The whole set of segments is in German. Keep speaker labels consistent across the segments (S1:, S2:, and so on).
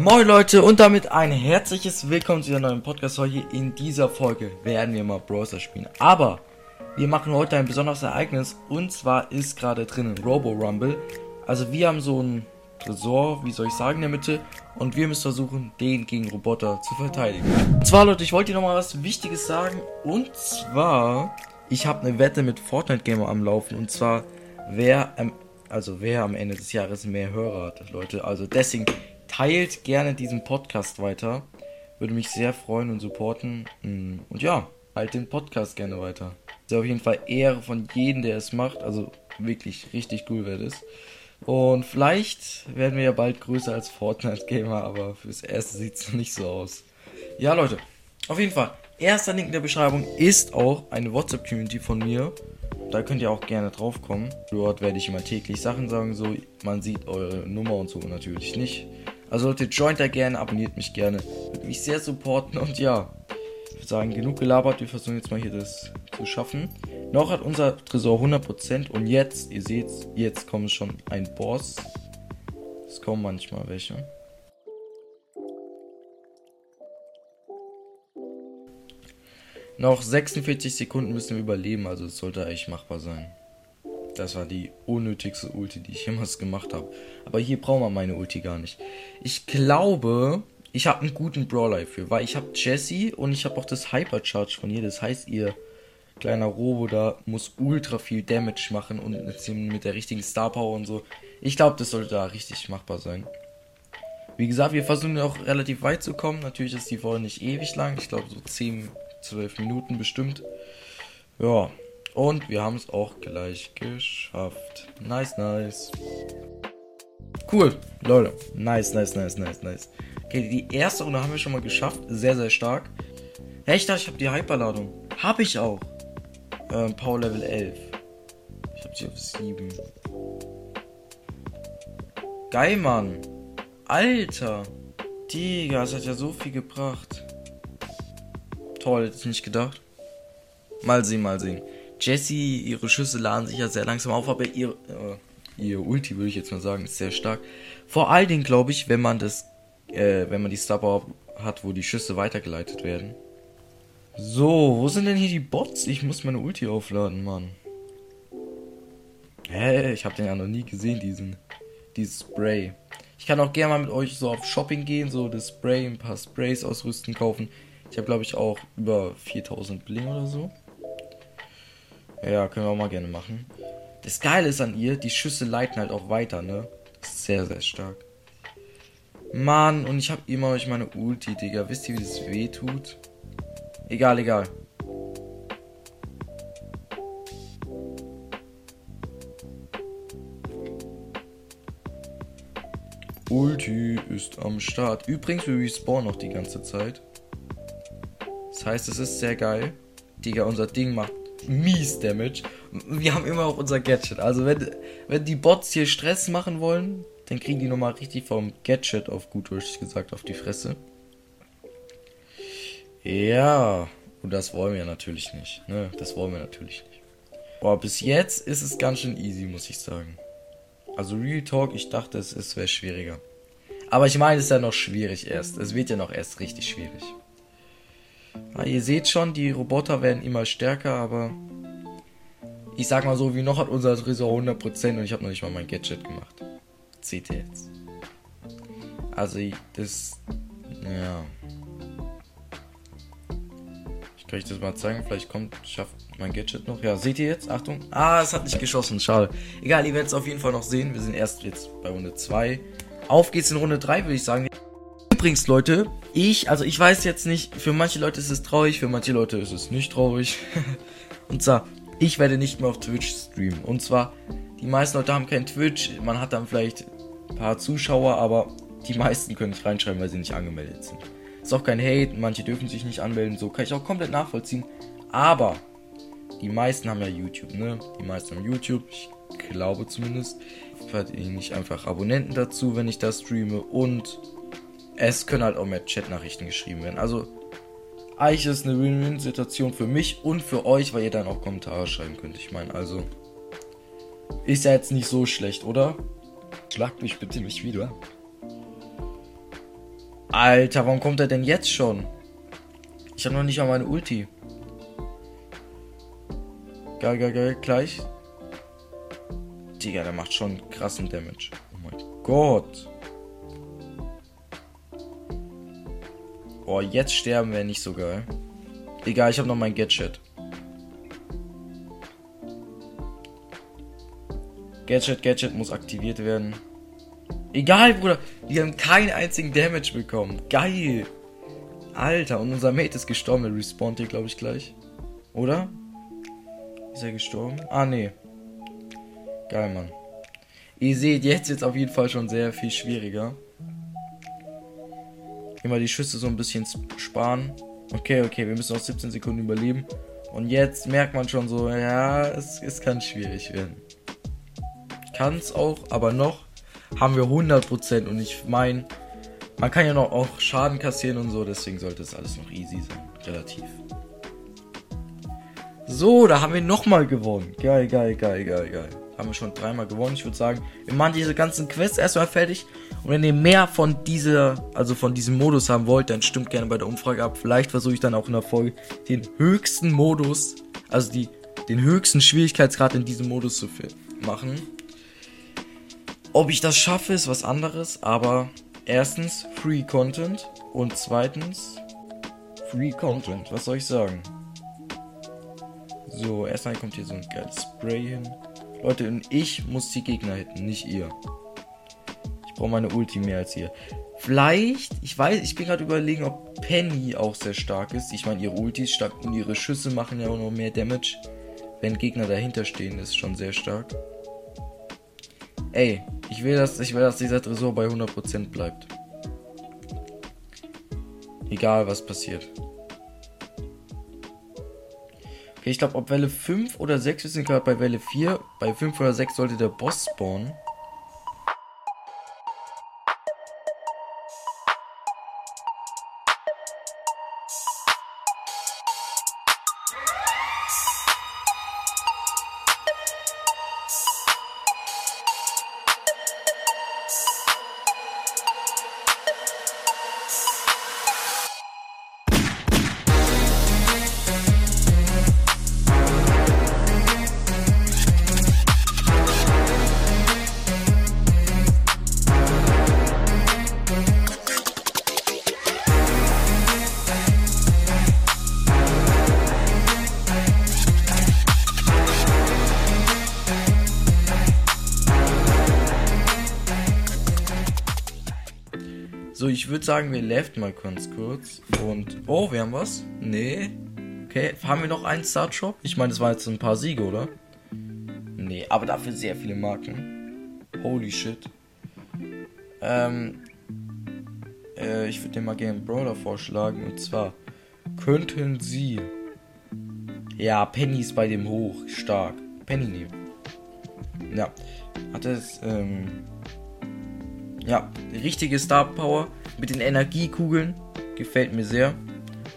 S1: Moin Leute und damit ein herzliches Willkommen zu einer neuen Podcast-Folge. In dieser Folge werden wir mal Browser spielen. Aber wir machen heute ein besonderes Ereignis und zwar ist gerade drinnen Robo Rumble. Also wir haben so ein Tresor, wie soll ich sagen, in der Mitte und wir müssen versuchen, den gegen Roboter zu verteidigen. Und zwar Leute, ich wollte dir nochmal was Wichtiges sagen und zwar, ich habe eine Wette mit Fortnite Gamer am Laufen und zwar, wer, ähm, also wer am Ende des Jahres mehr Hörer hat, Leute. Also deswegen teilt gerne diesen Podcast weiter. Würde mich sehr freuen und supporten. Mm, und ja, halt den Podcast gerne weiter. Ist auf jeden Fall Ehre von jedem, der es macht. Also wirklich richtig cool wäre das. Und vielleicht werden wir ja bald größer als Fortnite-Gamer, aber fürs Erste sieht es nicht so aus. Ja, Leute, auf jeden Fall. Erster Link in der Beschreibung ist auch eine WhatsApp-Community von mir. Da könnt ihr auch gerne drauf kommen. Dort werde ich immer täglich Sachen sagen, so man sieht eure Nummer und so natürlich nicht. Also Leute, joint da gerne, abonniert mich gerne. Würde mich sehr supporten und ja. Ich würde sagen, genug gelabert. Wir versuchen jetzt mal hier das zu schaffen. Noch hat unser Tresor 100% und jetzt, ihr seht, jetzt kommt schon ein Boss. Es kommen manchmal welche. Noch 46 Sekunden müssen wir überleben, also es sollte eigentlich machbar sein. Das war die unnötigste Ulti, die ich jemals gemacht habe. Aber hier brauchen wir meine Ulti gar nicht. Ich glaube, ich habe einen guten Brawler für, weil ich habe Jesse und ich habe auch das Hypercharge von ihr. Das heißt, ihr kleiner Robo da muss ultra viel Damage machen und mit der richtigen Star Power und so. Ich glaube, das sollte da richtig machbar sein. Wie gesagt, wir versuchen auch relativ weit zu kommen. Natürlich ist die Folge nicht ewig lang. Ich glaube, so 10, 12 Minuten bestimmt. Ja, und wir haben es auch gleich geschafft. Nice, nice. Cool, Leute. Nice, nice, nice, nice, nice. Okay, die erste Runde haben wir schon mal geschafft. Sehr, sehr stark. Hey, ich dachte, ich habe die Hyperladung. Hab ich auch. Ähm, Power Level 11. Ich habe sie auf 7. Geil, Mann. Alter. Digga, das hat ja so viel gebracht. Toll, hätte ich nicht gedacht. Mal sehen, mal sehen. Jessie, ihre Schüsse laden sich ja sehr langsam auf, aber ihr, äh, ihr Ulti, würde ich jetzt mal sagen, ist sehr stark. Vor allen Dingen, glaube ich, wenn man das, äh, wenn man die Star Power hat, wo die Schüsse weitergeleitet werden. So, wo sind denn hier die Bots? Ich muss meine Ulti aufladen, Mann. Hä, ich habe den ja noch nie gesehen, diesen, dieses Spray. Ich kann auch gerne mal mit euch so auf Shopping gehen, so das Spray, ein paar Sprays ausrüsten, kaufen. Ich habe, glaube ich, auch über 4000 Bling oder so. Ja, können wir auch mal gerne machen. Das Geile ist an ihr, die Schüsse leiten halt auch weiter, ne? Sehr, sehr stark. Mann, und ich hab immer euch meine Ulti, Digga. Wisst ihr, wie das weh tut? Egal, egal. Ulti ist am Start. Übrigens, wir respawnen noch die ganze Zeit. Das heißt, es ist sehr geil. Digga, unser Ding macht mies Damage. Wir haben immer auch unser Gadget. Also wenn, wenn die Bots hier Stress machen wollen, dann kriegen die nochmal richtig vom Gadget auf gut Deutsch gesagt auf die Fresse. Ja, und das wollen wir natürlich nicht. Ne? Das wollen wir natürlich nicht. Boah, bis jetzt ist es ganz schön easy, muss ich sagen. Also Real Talk, ich dachte, es wäre schwieriger. Aber ich meine, es ist ja noch schwierig erst. Es wird ja noch erst richtig schwierig. Ja, ihr seht schon, die Roboter werden immer stärker, aber ich sag mal so, wie noch hat unser Tresor 100% und ich habe noch nicht mal mein Gadget gemacht. Seht ihr jetzt. Also, das. Ja. Ich kann euch das mal zeigen. Vielleicht kommt, schafft mein Gadget noch. Ja, seht ihr jetzt? Achtung. Ah, es hat nicht geschossen. Schade. Egal, ihr werdet es auf jeden Fall noch sehen. Wir sind erst jetzt bei Runde 2. Auf geht's in Runde 3, würde ich sagen. Übrigens, Leute, ich, also ich weiß jetzt nicht, für manche Leute ist es traurig, für manche Leute ist es nicht traurig. und zwar, ich werde nicht mehr auf Twitch streamen. Und zwar, die meisten Leute haben kein Twitch, man hat dann vielleicht ein paar Zuschauer, aber die meisten können nicht reinschreiben, weil sie nicht angemeldet sind. Ist auch kein Hate, manche dürfen sich nicht anmelden, so kann ich auch komplett nachvollziehen. Aber die meisten haben ja YouTube, ne? Die meisten haben YouTube, ich glaube zumindest. Verdiene ich einfach Abonnenten dazu, wenn ich das streame und es können halt auch mehr Chat-Nachrichten geschrieben werden. Also, eigentlich ist es eine Win-Win-Situation für mich und für euch, weil ihr dann auch Kommentare schreiben könnt. Ich meine, also, ist ja jetzt nicht so schlecht, oder?
S2: Schlag mich bitte nicht wieder.
S1: Alter, warum kommt er denn jetzt schon? Ich habe noch nicht mal meine Ulti. Geil, geil, geil. Gleich. Digga, der macht schon krassen Damage. Oh mein Gott. Oh, jetzt sterben wäre nicht so geil. Egal, ich habe noch mein Gadget. Gadget, Gadget muss aktiviert werden. Egal, Bruder. Wir haben keinen einzigen Damage bekommen. Geil. Alter, und unser Mate ist gestorben. Er respawnt hier, glaube ich, gleich. Oder? Ist er gestorben? Ah, nee. Geil, Mann. Ihr seht, jetzt wird es auf jeden Fall schon sehr viel schwieriger. Immer die Schüsse so ein bisschen sparen. Okay, okay, wir müssen noch 17 Sekunden überleben. Und jetzt merkt man schon so, ja, es, es kann schwierig werden. Kann es auch, aber noch haben wir 100%. Und ich meine, man kann ja noch auch Schaden kassieren und so, deswegen sollte es alles noch easy sein. Relativ. So, da haben wir nochmal gewonnen. Geil, geil, geil, geil, geil. Haben wir schon dreimal gewonnen. Ich würde sagen, wir machen diese ganzen Quests erstmal fertig. Und wenn ihr mehr von dieser, also von diesem Modus haben wollt, dann stimmt gerne bei der Umfrage ab. Vielleicht versuche ich dann auch in der Folge den höchsten Modus, also die, den höchsten Schwierigkeitsgrad in diesem Modus zu machen. Ob ich das schaffe, ist was anderes, aber erstens Free Content und zweitens Free Content. Was soll ich sagen? So, erstmal kommt hier so ein geiles Spray hin. Leute, und ich muss die Gegner hitten, nicht ihr. Ich brauche meine Ulti mehr als ihr. Vielleicht, ich weiß, ich bin gerade überlegen, ob Penny auch sehr stark ist. Ich meine, ihre Ulti ist stark und ihre Schüsse machen ja auch noch mehr Damage. Wenn Gegner dahinter stehen, ist schon sehr stark. Ey, ich will, dass, ich will, dass dieser Tresor bei 100% bleibt. Egal, was passiert. Ich glaube, ob Welle 5 oder 6, wir sind gerade bei Welle 4. Bei 5 oder 6 sollte der Boss spawnen. So, ich würde sagen, wir left mal ganz kurz. Und. Oh, wir haben was? Nee. Okay, haben wir noch einen Startshop? Ich meine, das waren jetzt ein paar Siege, oder? Nee, aber dafür sehr viele Marken. Holy shit. Ähm. Äh, ich würde dir mal gerne einen Brawler vorschlagen. Und zwar könnten sie. Ja, Penny ist bei dem hoch. Stark. Penny nehmen. Ja. Hat es, ähm ja, richtige Star Power mit den Energiekugeln. Gefällt mir sehr.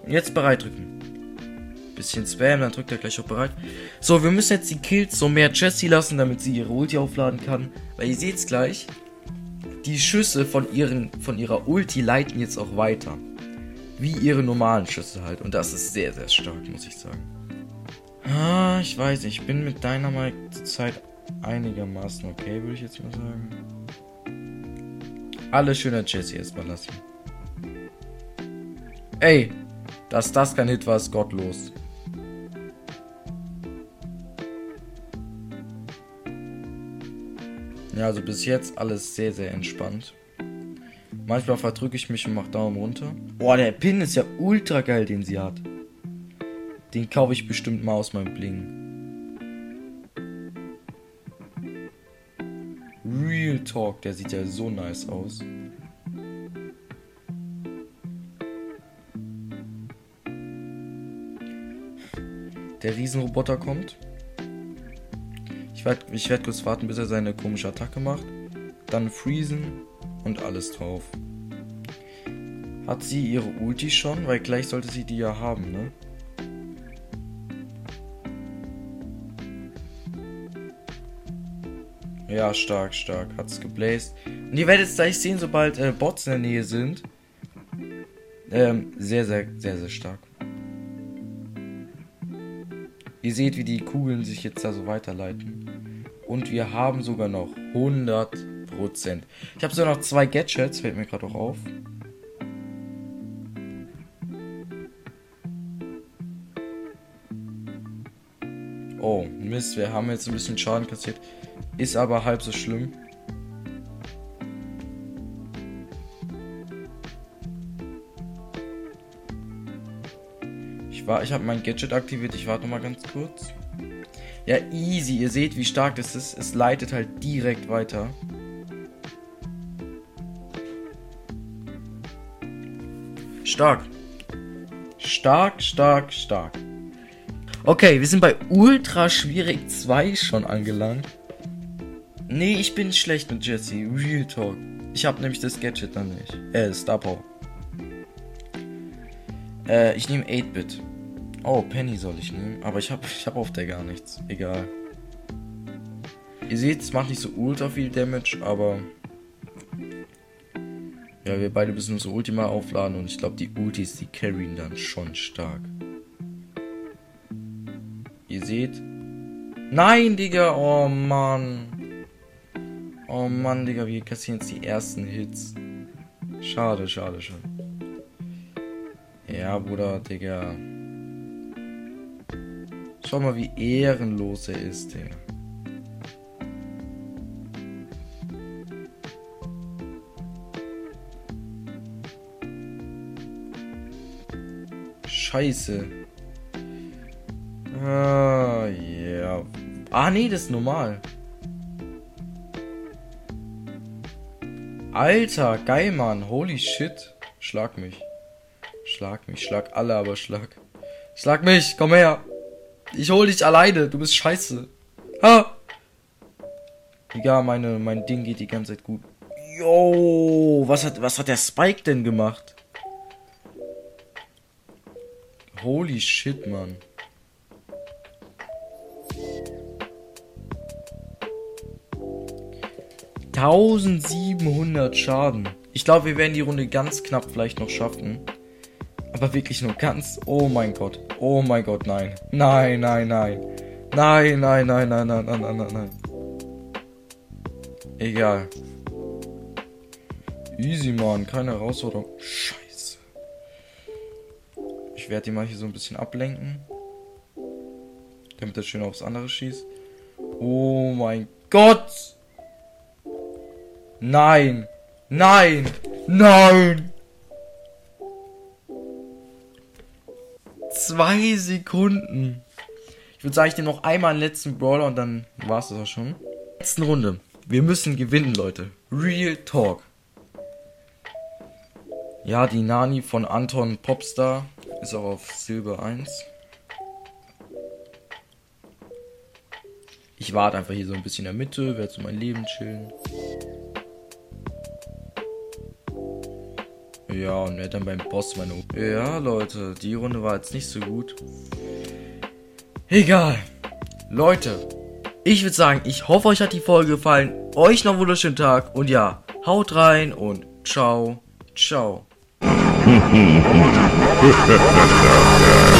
S1: Und jetzt bereit drücken. Bisschen Spam, dann drückt er gleich auch bereit. So, wir müssen jetzt die Kills so mehr Jessie lassen, damit sie ihre Ulti aufladen kann. Weil ihr seht's gleich. Die Schüsse von, ihren, von ihrer Ulti leiten jetzt auch weiter. Wie ihre normalen Schüsse halt. Und das ist sehr, sehr stark, muss ich sagen. Ah, ich weiß nicht. Ich bin mit Dynamite zur Zeit einigermaßen okay, würde ich jetzt mal sagen. Alles schön an Jesse erstmal lassen. Ey, dass das kein Hit war, ist gottlos. Ja, also bis jetzt alles sehr, sehr entspannt. Manchmal verdrücke ich mich und mache Daumen runter. Boah, der Pin ist ja ultra geil, den sie hat. Den kaufe ich bestimmt mal aus meinem Bling. Talk, der sieht ja so nice aus. Der Riesenroboter kommt. Ich werde ich werd kurz warten, bis er seine komische Attacke macht. Dann freezen und alles drauf. Hat sie ihre Ulti schon? Weil gleich sollte sie die ja haben, ne? Ja, stark, stark. Hat es gebläst. Und ihr werdet es gleich sehen, sobald äh, Bots in der Nähe sind. Ähm, sehr, sehr, sehr, sehr stark. Ihr seht, wie die Kugeln sich jetzt da so weiterleiten. Und wir haben sogar noch 100%. Ich habe sogar noch zwei Gadgets, fällt mir gerade auch auf. Oh, Mist, wir haben jetzt ein bisschen Schaden kassiert. Ist aber halb so schlimm. Ich war, ich habe mein Gadget aktiviert. Ich warte mal ganz kurz. Ja, easy. Ihr seht, wie stark das ist. Es leitet halt direkt weiter. Stark. Stark, stark, stark. Okay, wir sind bei Ultra Schwierig 2 schon angelangt. Nee, ich bin schlecht mit Jesse. Real Talk. Ich habe nämlich das Gadget dann nicht. Äh, Star Power. Äh, ich nehme 8-Bit. Oh, Penny soll ich nehmen. Aber ich habe ich hab auf der gar nichts. Egal. Ihr seht, es macht nicht so ultra viel Damage, aber... Ja, wir beide müssen unsere Ultima aufladen und ich glaube, die Ultis, die carryen dann schon stark. Ihr seht. Nein, Digga. Oh, Mann. Oh, Mann, Digga. Wir kassieren jetzt die ersten Hits. Schade, schade, schade. Ja, Bruder, Digga. Schau mal, wie ehrenlos er ist, Digga. Scheiße. Ah, ja. Yeah. Ah, nee, das ist normal. Alter, geil, Mann. Holy shit. Schlag mich. Schlag mich. Schlag alle, aber schlag. Schlag mich. Komm her. Ich hol dich alleine. Du bist scheiße. Ha. Egal, meine, mein Ding geht die ganze Zeit gut. Yo, was hat, was hat der Spike denn gemacht? Holy shit, Mann. Tausendsiebenhundert Schaden. Ich glaube, wir werden die Runde ganz knapp vielleicht noch schaffen. Aber wirklich nur ganz. Oh mein Gott. Oh mein Gott, nein. Nein, nein, nein. Nein, nein, nein, nein, nein, nein, nein, nein, nein. Egal. Easy, Mann. Keine Herausforderung. Scheiße. Ich werde die mal hier so ein bisschen ablenken. Damit er schön aufs andere schießt. Oh mein Gott! Nein! Nein! Nein! Zwei Sekunden. Ich würde sagen, ich nehme noch einmal einen letzten Brawler und dann war es das auch schon. Letzten Runde. Wir müssen gewinnen, Leute. Real Talk. Ja, die Nani von Anton Popstar ist auch auf Silber 1. Ich warte einfach hier so ein bisschen in der Mitte, werde so mein Leben chillen. Ja, und werde dann beim Boss meine... Ja, Leute, die Runde war jetzt nicht so gut. Egal. Leute, ich würde sagen, ich hoffe, euch hat die Folge gefallen. Euch noch einen wunderschönen Tag. Und ja, haut rein und ciao, ciao.